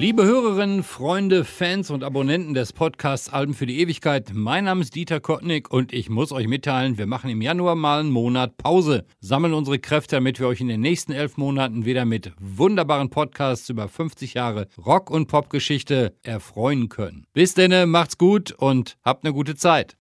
Liebe Hörerinnen, Freunde, Fans und Abonnenten des Podcasts Alben für die Ewigkeit, mein Name ist Dieter Kottnick und ich muss euch mitteilen, wir machen im Januar mal einen Monat Pause, sammeln unsere Kräfte, damit wir euch in den nächsten elf Monaten wieder mit wunderbaren Podcasts über 50 Jahre Rock- und Popgeschichte erfreuen können. Bis denne, macht's gut und habt eine gute Zeit.